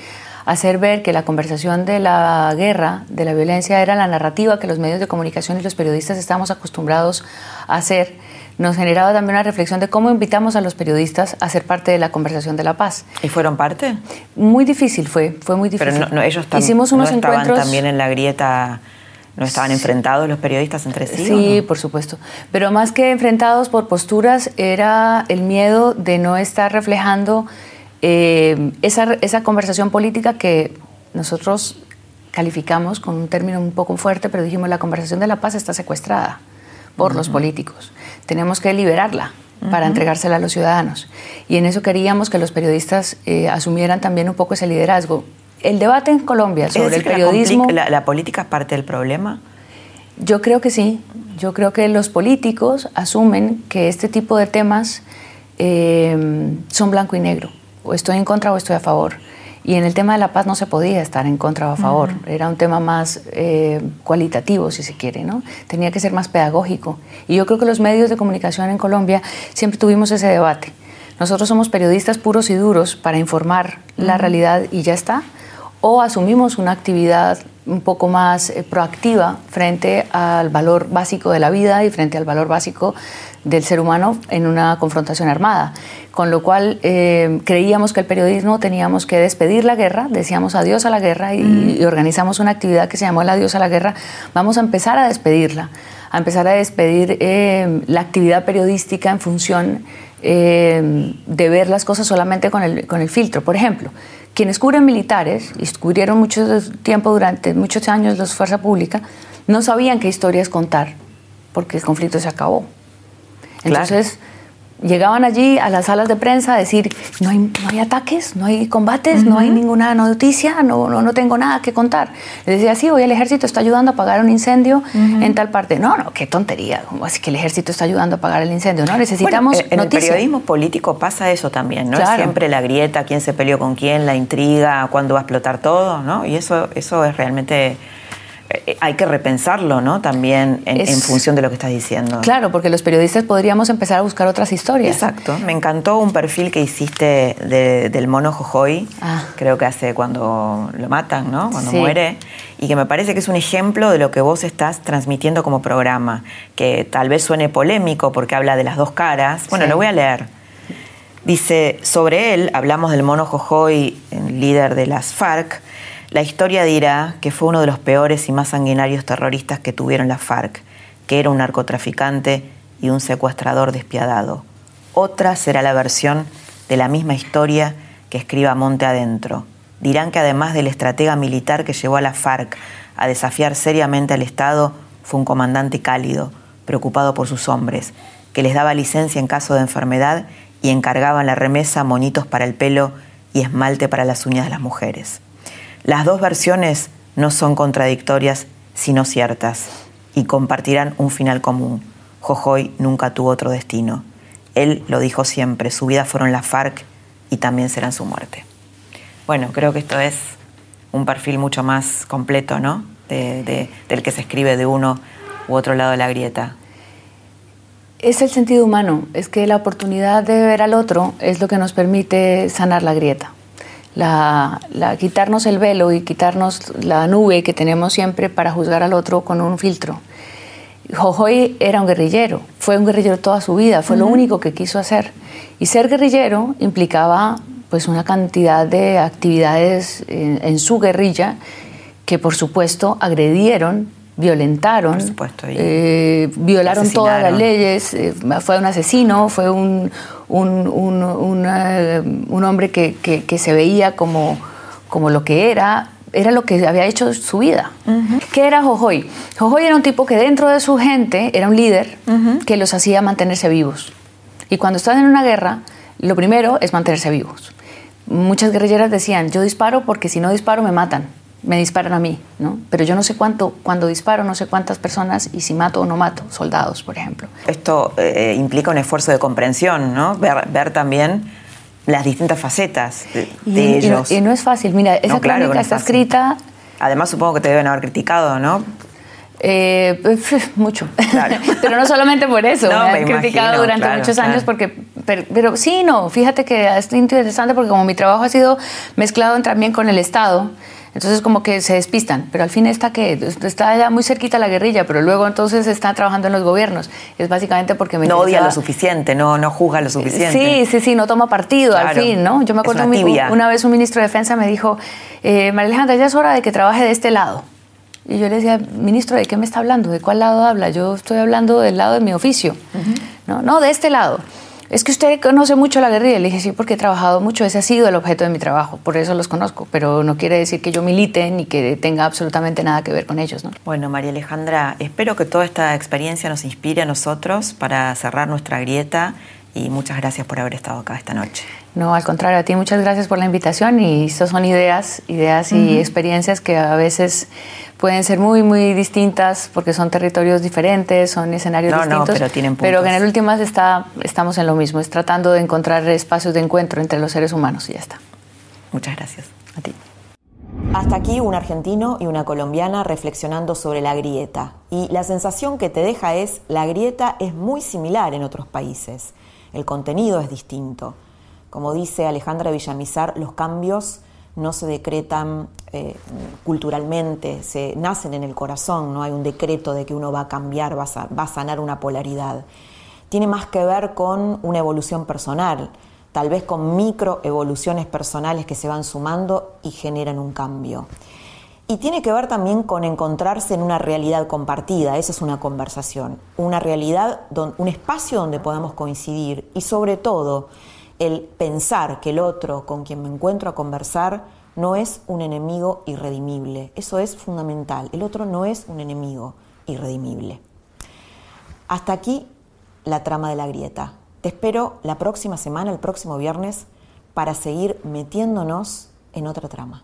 Speaker 3: hacer ver que la conversación de la guerra, de la violencia, era la narrativa que los medios de comunicación y los periodistas estamos acostumbrados a hacer, nos generaba también una reflexión de cómo invitamos a los periodistas a ser parte de la conversación de la paz.
Speaker 1: ¿Y fueron parte?
Speaker 3: Muy difícil fue, fue muy difícil.
Speaker 1: Pero no, ellos
Speaker 3: Hicimos unos
Speaker 1: no
Speaker 3: estaban
Speaker 1: también en la grieta ¿No estaban enfrentados los periodistas entre sí?
Speaker 3: Sí, por supuesto. Pero más que enfrentados por posturas, era el miedo de no estar reflejando eh, esa, esa conversación política que nosotros calificamos con un término un poco fuerte, pero dijimos la conversación de la paz está secuestrada por los políticos. Tenemos que liberarla para entregársela a los ciudadanos. Y en eso queríamos que los periodistas eh, asumieran también un poco ese liderazgo. El debate en Colombia sobre el periodismo...
Speaker 1: La, política es parte del problema?
Speaker 3: Yo creo que sí. Yo creo que los políticos asumen que este tipo de temas eh, son blanco y negro o estoy en contra o estoy a favor. Y en el tema de la paz no se podía estar en contra o a favor, era un tema más eh, cualitativo, si se quiere, ¿no? Tenía que ser más pedagógico. Y yo creo que los medios de comunicación en Colombia siempre tuvimos ese debate. Nosotros somos periodistas puros y duros para informar la realidad y ya está, o asumimos una actividad un poco más eh, proactiva frente al valor básico de la vida y frente al valor básico del ser humano en una confrontación armada. Con lo cual eh, creíamos que el periodismo teníamos que despedir la guerra, decíamos adiós a la guerra y, mm. organizamos una actividad que se llamó el adiós a la guerra. Vamos a empezar a despedirla, a empezar a despedir eh, la actividad periodística en función de ver las cosas solamente con el, con el filtro. Por ejemplo, quienes cubren militares y cubrieron mucho tiempo durante muchos años los Fuerza Pública, no sabían qué historias contar, porque el conflicto se acabó. Entonces, llegaban allí a las salas de prensa a decir, no hay, no hay ataques, no hay combates, no hay ninguna noticia, no, no, no, tengo nada que contar. Les decía, sí, hoy el ejército está ayudando a apagar un incendio en tal parte. No, no, qué tontería, como así que el ejército está ayudando a apagar el incendio? No, necesitamos
Speaker 1: en el periodismo político pasa eso también, ¿no? Siempre la grieta, quién se peleó con quién, la intriga, cuándo va a explotar todo, ¿no? Y eso, eso es realmente hay que repensarlo, ¿no? También en, función de lo que estás diciendo.
Speaker 3: Claro, porque los periodistas podríamos empezar a buscar otras historias.
Speaker 1: Exacto. Me encantó un perfil que hiciste del mono Jojoy, ah. creo que hace cuando lo matan, ¿no? Cuando muere. Y que me parece que es un ejemplo de lo que vos estás transmitiendo como programa, que tal vez suene polémico porque habla de las dos caras. Bueno, lo voy a leer. Dice, sobre él, hablamos del mono Jojoy, líder de las FARC, la historia dirá que fue uno de los peores y más sanguinarios terroristas que tuvieron la FARC, que era un narcotraficante y un secuestrador despiadado. Otra será la versión de la misma historia que escriba Monte Adentro. Dirán que además del estratega militar que llevó a la FARC a desafiar seriamente al Estado, fue un comandante cálido, preocupado por sus hombres, que les daba licencia en caso de enfermedad y encargaba en la remesa monitos para el pelo y esmalte para las uñas de las mujeres. Las dos versiones no son contradictorias, sino ciertas, y compartirán un final común. Jojoy nunca tuvo otro destino. Él lo dijo siempre, su vida fueron las FARC y también serán su muerte. Bueno, creo que esto es un perfil mucho más completo, ¿no? del que se escribe de uno u otro lado de la grieta.
Speaker 3: Es el sentido humano, es que la oportunidad de ver al otro es lo que nos permite sanar la grieta. La, quitarnos el velo y quitarnos la nube que tenemos siempre para juzgar al otro con un filtro. Jojoy era un guerrillero, fue un guerrillero toda su vida, fue lo único que quiso hacer. Y ser guerrillero implicaba pues una cantidad de actividades en, su guerrilla que por supuesto agredieron, violentaron, eh, violaron todas las leyes, eh, fue un asesino, fue un, un, hombre que, se veía como, como lo que era, era lo que había hecho su vida. ¿Qué era Jojoy? Jojoy era un tipo que dentro de su gente era un líder que los hacía mantenerse vivos. Y cuando están en una guerra, lo primero es mantenerse vivos muchas guerrilleras decían, yo disparo porque si no disparo me matan, me disparan a mí, ¿no? Pero yo no sé cuánto, cuando disparo, no sé cuántas personas y si mato o no mato, soldados, por ejemplo.
Speaker 1: Esto eh, implica un esfuerzo de comprensión, ¿no? Ver, también las distintas facetas de, ellos.
Speaker 3: Y no, es fácil, mira, esa crónica está escrita...
Speaker 1: Además supongo que te deben haber criticado, ¿no?
Speaker 3: Eh, mucho. pero no solamente por eso, me han criticado durante muchos años porque, pero, sí, no, fíjate que es interesante porque como mi trabajo ha sido mezclado también con el Estado, entonces como que se despistan, pero al fin está que está ya muy cerquita la guerrilla, pero luego entonces está trabajando en los gobiernos. Es básicamente porque me
Speaker 1: no odia lo suficiente, no no juzga lo suficiente.
Speaker 3: Sí, sí, sí, no toma partido al fin, ¿no? Yo me acuerdo una, una, vez un ministro de defensa me dijo, eh, María Alejandra, ya es hora de que trabaje de este lado. Y yo le decía, ministro, ¿de qué me está hablando? ¿De cuál lado habla? Yo estoy hablando del lado de mi oficio. no, no, de este lado. Es que usted conoce mucho la guerrilla. Le dije, sí, porque he trabajado mucho. Ese ha sido el objeto de mi trabajo. Por eso los conozco. Pero no quiere decir que yo milite ni que tenga absolutamente nada que ver con ellos. ¿no?
Speaker 1: Bueno, María Alejandra, espero que toda esta experiencia nos inspire a nosotros para cerrar nuestra grieta. Y muchas gracias por haber estado acá esta noche.
Speaker 3: No, al contrario, a ti muchas gracias por la invitación. Y estas son ideas, ideas y experiencias que a veces pueden ser muy, muy distintas porque son territorios diferentes, son escenarios distintos.
Speaker 1: No, pero tienen
Speaker 3: puntos. Pero en el último está, estamos en lo mismo, es tratando de encontrar espacios de encuentro entre los seres humanos y ya está.
Speaker 1: Muchas gracias.
Speaker 3: A ti.
Speaker 1: Hasta aquí un argentino y una colombiana reflexionando sobre la grieta. Y la sensación que te deja es, la grieta es muy similar en otros países. El contenido es distinto. Como dice Alejandra Villamizar, los cambios no se decretan eh, culturalmente, se nacen en el corazón, no hay un decreto de que uno va a cambiar, va a, sanar una polaridad. Tiene más que ver con una evolución personal, tal vez con microevoluciones personales que se van sumando y generan un cambio. Y tiene que ver también con encontrarse en una realidad compartida, esa es una conversación, una realidad, un espacio donde podamos coincidir y sobre todo el pensar que el otro con quien me encuentro a conversar no es un enemigo irredimible. Eso es fundamental. El otro no es un enemigo irredimible. Hasta aquí la trama de la grieta. Te espero la próxima semana, el próximo viernes, para seguir metiéndonos en otra trama.